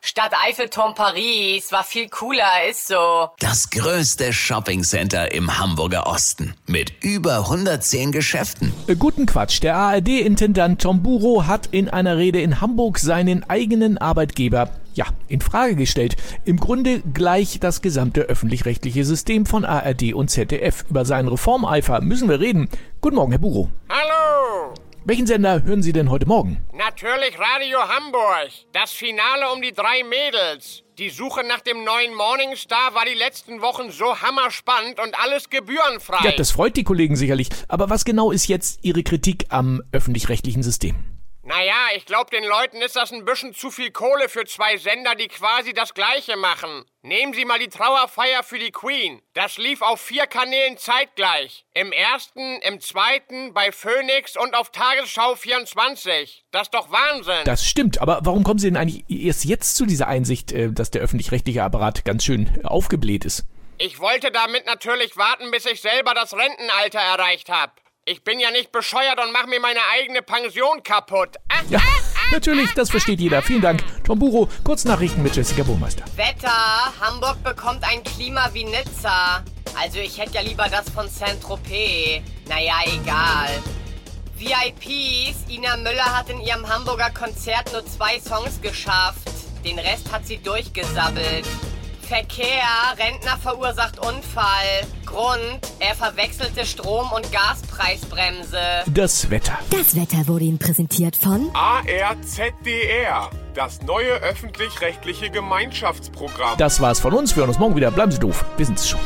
Stadt Eiffelturm Paris war viel cooler, ist so. Das größte Shoppingcenter im Hamburger Osten mit über 110 Geschäften. Äh, Guten Quatsch. Der ARD-Intendant Tom Buro hat in einer Rede in Hamburg seinen eigenen Arbeitgeber ja, in Frage gestellt. Im Grunde gleich das gesamte öffentlich-rechtliche System von ARD und ZDF. Über seinen Reformeifer müssen wir reden. Guten Morgen, Herr Buro. Hallo! Welchen Sender hören Sie denn heute Morgen? Natürlich Radio Hamburg. Das Finale um die drei Mädels. Die Suche nach dem neuen Morningstar war die letzten Wochen so hammerspannend und alles gebührenfrei. Ja, das freut die Kollegen sicherlich. Aber was genau ist jetzt Ihre Kritik am öffentlich-rechtlichen System? Naja, ich glaube, den Leuten ist das ein bisschen zu viel Kohle für zwei Sender, die quasi das Gleiche machen. Nehmen Sie mal die Trauerfeier für die Queen. Das lief auf vier Kanälen zeitgleich. Im ersten, im zweiten, bei Phoenix und auf Tagesschau 24. Das ist doch Wahnsinn. Das stimmt, aber warum kommen Sie denn eigentlich erst jetzt zu dieser Einsicht, äh, dass der öffentlich-rechtliche Apparat ganz schön aufgebläht ist? Ich wollte damit natürlich warten, bis ich selber das Rentenalter erreicht habe. Ich bin ja nicht bescheuert und mache mir meine eigene Pension kaputt. Ah, Ja, natürlich, das versteht jeder. Vielen Dank. Tom Buro, Kurznachrichten mit Jessica Burmeister. Wetter, Hamburg bekommt ein Klima wie Nizza. Also ich hätte ja lieber das von Saint-Tropez. Naja, egal. VIPs, Ina Müller hat in ihrem Hamburger Konzert nur zwei Songs geschafft. Den Rest hat sie durchgesabbelt. Verkehr, Rentner verursacht Unfall. Grund, er verwechselte Strom- und Gaspreisbremse. Das Wetter. Das Wetter wurde Ihnen präsentiert von ARZDR, das neue öffentlich-rechtliche Gemeinschaftsprogramm. Das war's von uns. Wir hören uns morgen wieder. Bleiben Sie doof. Wir sind's schon.